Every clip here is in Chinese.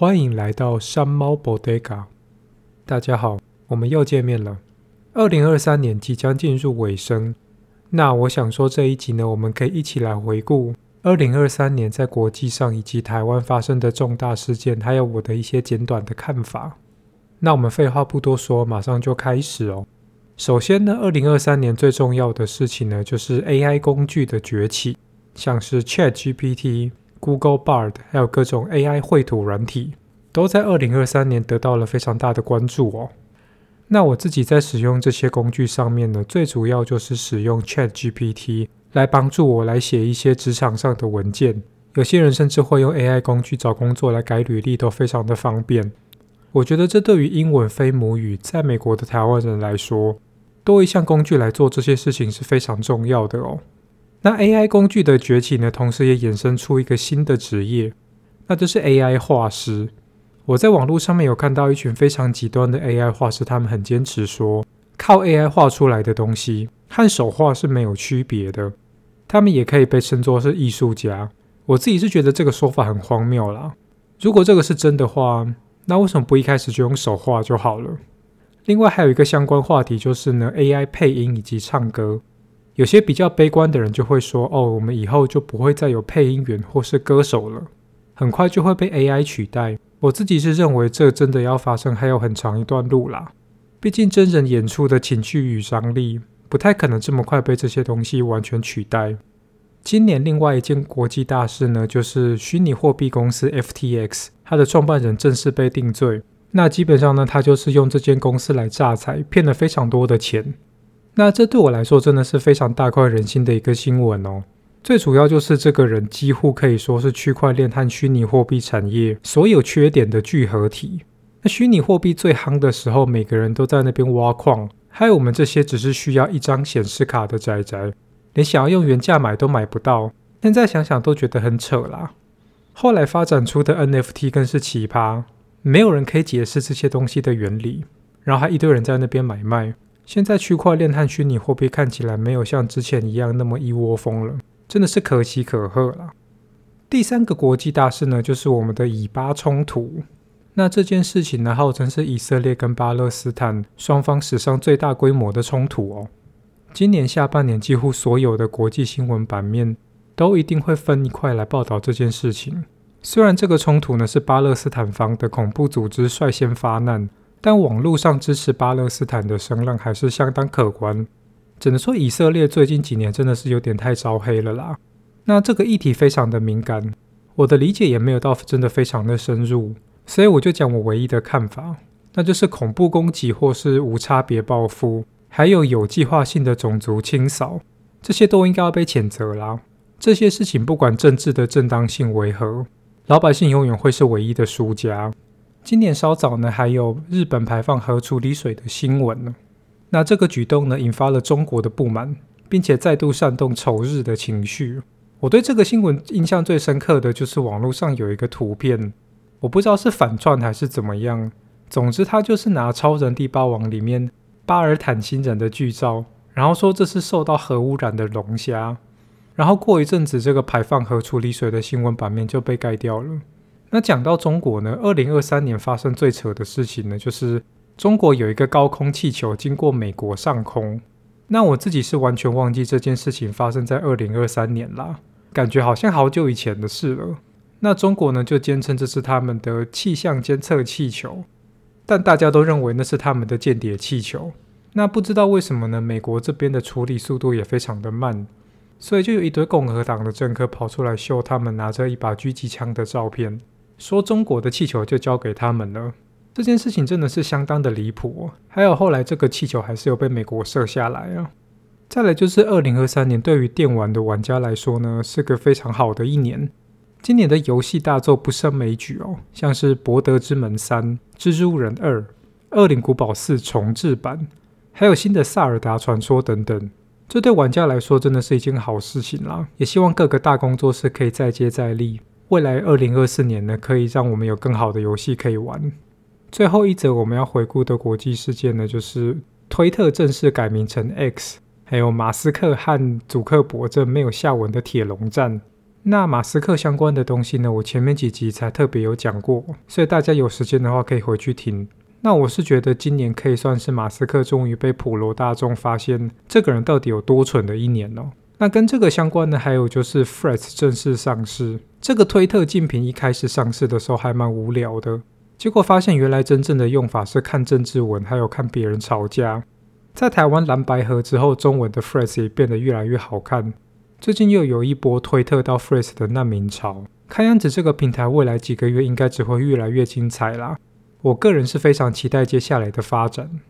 欢迎来到山猫 Bodega。大家好，我们又见面了。二零二三年即将进入尾声，那我想说这一集呢，我们可以一起来回顾二零二三年在国际上以及台湾发生的重大事件，还有我的一些简短的看法。那我们废话不多说，马上就开始哦。首先呢，二零二三年最重要的事情呢，就是 AI 工具的崛起，像是 ChatGPT、Google Bard，还有各种 AI 绘图软体，都在二零二三年得到了非常大的关注哦。那我自己在使用这些工具上面呢，最主要就是使用 ChatGPT 来帮助我来写一些职场上的文件。有些人甚至会用 AI 工具找工作来改履历，都非常的方便。我觉得这对于英文非母语在美国的台湾人来说，多一项工具来做这些事情是非常重要的哦。那 AI 工具的崛起呢，同时也衍生出一个新的职业，那就是 AI 画师。我在网络上面有看到一群非常极端的 AI 画师，他们很坚持说，靠 AI 画出来的东西和手画是没有区别的，他们也可以被称作是艺术家。我自己是觉得这个说法很荒谬啦。如果这个是真的话，那为什么不一开始就用手画就好了？另外还有一个相关话题，就是呢，AI 配音以及唱歌，有些比较悲观的人就会说，哦，我们以后就不会再有配音员或是歌手了，很快就会被 AI 取代。我自己是认为这真的要发生，还有很长一段路啦。毕竟真人演出的情绪与张力，不太可能这么快被这些东西完全取代。今年另外一件国际大事呢，就是虚拟货币公司 FTX，它的创办人正式被定罪。那基本上呢，他就是用这间公司来诈财，骗了非常多的钱。那这对我来说真的是非常大快人心的一个新闻哦。最主要就是这个人几乎可以说是区块链和虚拟货币产业所有缺点的聚合体。那虚拟货币最夯的时候，每个人都在那边挖矿，还有我们这些只是需要一张显示卡的宅宅，连想要用原价买都买不到。现在想想都觉得很扯啦。后来发展出的 NFT 更是奇葩。没有人可以解释这些东西的原理，然后还一堆人在那边买卖。现在区块链和虚拟货币看起来没有像之前一样那么一窝蜂了，真的是可喜可贺了。第三个国际大事呢，就是我们的以巴冲突。那这件事情呢，号称是以色列跟巴勒斯坦双方史上最大规模的冲突哦。今年下半年，几乎所有的国际新闻版面都一定会分一块来报道这件事情。虽然这个冲突呢是巴勒斯坦方的恐怖组织率先发难，但网络上支持巴勒斯坦的声浪还是相当可观。只能说以色列最近几年真的是有点太招黑了啦。那这个议题非常的敏感，我的理解也没有到真的非常的深入，所以我就讲我唯一的看法，那就是恐怖攻击或是无差别报复，还有有计划性的种族清扫，这些都应该要被谴责啦。这些事情不管政治的正当性为何。老百姓永远会是唯一的输家。今年稍早呢，还有日本排放核处理水的新闻呢。那这个举动呢，引发了中国的不满，并且再度煽动仇日的情绪。我对这个新闻印象最深刻的就是网络上有一个图片，我不知道是反串还是怎么样。总之，他就是拿《超人第八王》里面巴尔坦星人的剧照，然后说这是受到核污染的龙虾。然后过一阵子，这个排放核处理水的新闻版面就被盖掉了。那讲到中国呢，二零二三年发生最扯的事情呢，就是中国有一个高空气球经过美国上空。那我自己是完全忘记这件事情发生在二零二三年啦，感觉好像好久以前的事了。那中国呢，就坚称这是他们的气象监测气球，但大家都认为那是他们的间谍气球。那不知道为什么呢？美国这边的处理速度也非常的慢。所以就有一堆共和党的政客跑出来秀他们拿着一把狙击枪的照片，说中国的气球就交给他们了。这件事情真的是相当的离谱哦。还有后来这个气球还是有被美国射下来啊。再来就是二零二三年对于电玩的玩家来说呢，是个非常好的一年。今年的游戏大作不胜枚举哦，像是《博德之门三》、《蜘蛛人二》、《恶灵古堡四》重制版，还有新的《萨尔达传说》等等。这对玩家来说真的是一件好事情啦！也希望各个大工作室可以再接再厉，未来二零二四年呢，可以让我们有更好的游戏可以玩。最后一则我们要回顾的国际事件呢，就是推特正式改名成 X，还有马斯克和祖克伯这没有下文的铁笼战。那马斯克相关的东西呢，我前面几集才特别有讲过，所以大家有时间的话可以回去听。那我是觉得今年可以算是马斯克终于被普罗大众发现这个人到底有多蠢的一年哦。那跟这个相关的还有就是 Threads 正式上市。这个推特竞品一开始上市的时候还蛮无聊的，结果发现原来真正的用法是看政治文，还有看别人吵架。在台湾蓝白合之后，中文的 phrase 也变得越来越好看。最近又有一波推特到 phrase 的难民潮，看样子这个平台未来几个月应该只会越来越精彩啦。我个人是非常期待接下来的发展。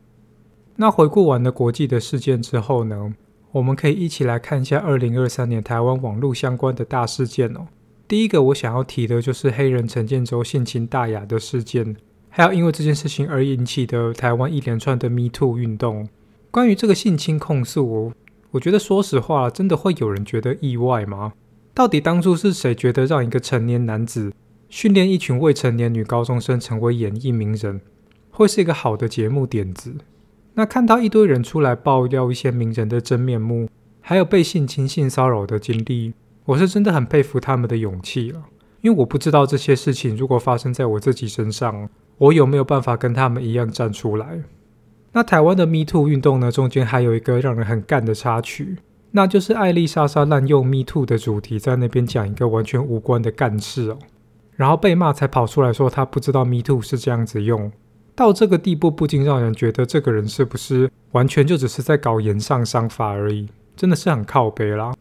那回顾完了国际的事件之后呢，我们可以一起来看一下二零二三年台湾网络相关的大事件哦。第一个我想要提的就是黑人陈建州性侵大雅的事件，还有因为这件事情而引起的台湾一连串的 Me Too 运动。关于这个性侵控诉，我我觉得说实话，真的会有人觉得意外吗？到底当初是谁觉得让一个成年男子训练一群未成年女高中生成为演艺名人，会是一个好的节目点子？那看到一堆人出来爆料一些名人的真面目，还有被性侵、性骚扰的经历，我是真的很佩服他们的勇气了。因为我不知道这些事情如果发生在我自己身上，我有没有办法跟他们一样站出来？那台湾的 Me Too 运动呢，中间还有一个让人很干的插曲。那就是艾莉莎莎滥用 Me Too 的主题，在那边讲一个完全无关的干事哦。然后被骂，才跑出来说他不知道 Me Too 是这样子用，到这个地步，不禁让人觉得这个人是不是完全就只是在搞言上商法而已，真的是很靠北啦。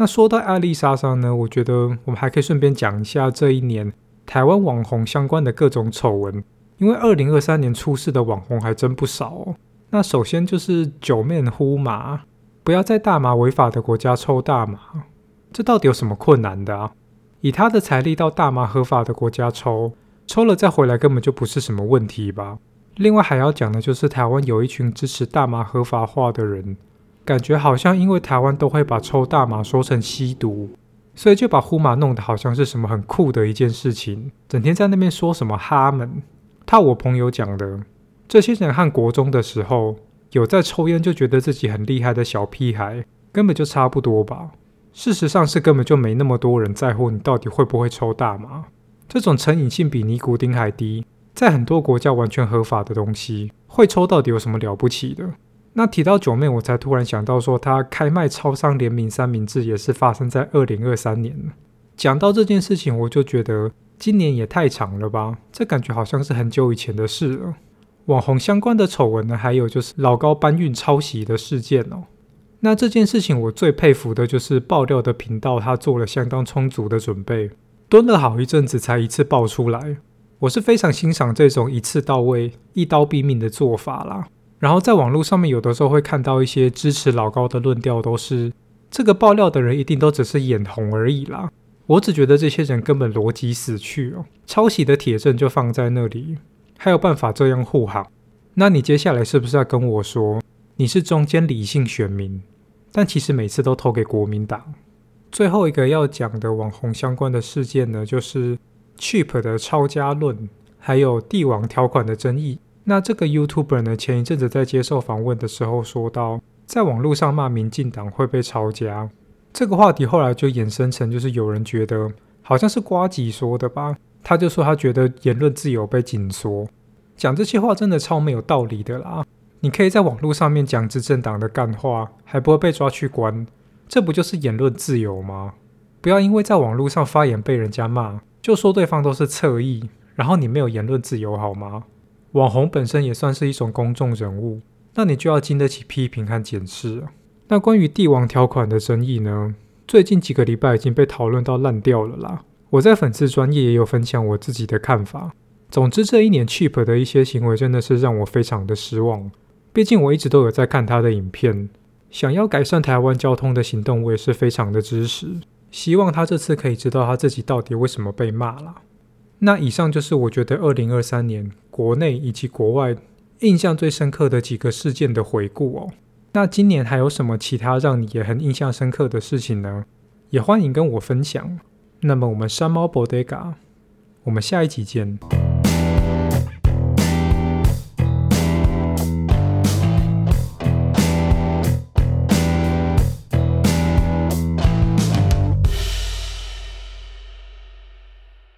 那说到艾莉莎莎呢，我觉得我们还可以顺便讲一下这一年台湾网红相关的各种丑闻，因为二零二三年出事的网红还真不少哦。那首先就是九面呼麻，不要在大麻违法的国家抽大麻，这到底有什么困难的啊？以他的财力到大麻合法的国家抽，抽了再回来根本就不是什么问题吧？另外还要讲的就是台湾有一群支持大麻合法化的人，感觉好像因为台湾都会把抽大麻说成吸毒，所以就把呼麻弄得好像是什么很酷的一件事情，整天在那边说什么哈门。套我朋友讲的，这些人和国中的时候有在抽烟就觉得自己很厉害的小屁孩，根本就差不多吧。事实上是根本就没那么多人在乎你到底会不会抽大麻，这种成瘾性比尼古丁还低，在很多国家完全合法的东西，会抽到底有什么了不起的？那提到九妹，我才突然想到说，她开卖超商联名三明治也是发生在二零二三年。讲到这件事情，我就觉得今年也太长了吧，这感觉好像是很久以前的事了。网红相关的丑闻呢，还有就是老高搬运抄袭的事件哦。那这件事情我最佩服的就是爆料的频道，他做了相当充足的准备，蹲了好一阵子才一次爆出来。我是非常欣赏这种一次到位、一刀毙命的做法啦。然后在网络上面，有的时候会看到一些支持老高的论调，都是这个爆料的人一定都只是眼红而已啦。我只觉得这些人根本逻辑死去哦，抄袭的铁证就放在那里，还有办法这样护航？那你接下来是不是要跟我说，你是中间理性选民？但其实每次都投给国民党。最后一个要讲的网红相关的事件呢，就是 Cheap 的抄家论，还有帝王条款的争议。那这个 YouTuber 呢，前一阵子在接受访问的时候说到，在网络上骂民进党会被抄家。这个话题后来就衍生成，就是有人觉得好像是瓜吉说的吧，他就说他觉得言论自由被紧缩，讲这些话真的超没有道理的啦。你可以在网络上面讲执政党的干话，还不会被抓去关，这不就是言论自由吗？不要因为在网络上发言被人家骂，就说对方都是侧翼，然后你没有言论自由好吗？网红本身也算是一种公众人物，那你就要经得起批评和检视。那关于帝王条款的争议呢？最近几个礼拜已经被讨论到烂掉了啦。我在粉丝专业也有分享我自己的看法。总之，这一年 Cheap 的一些行为真的是让我非常的失望。毕竟我一直都有在看他的影片，想要改善台湾交通的行动，我也是非常的支持。希望他这次可以知道他自己到底为什么被骂了。那以上就是我觉得二零二三年国内以及国外印象最深刻的几个事件的回顾哦。那今年还有什么其他让你也很印象深刻的事情呢？也欢迎跟我分享。那么我们山猫 Bodega，我们下一集见。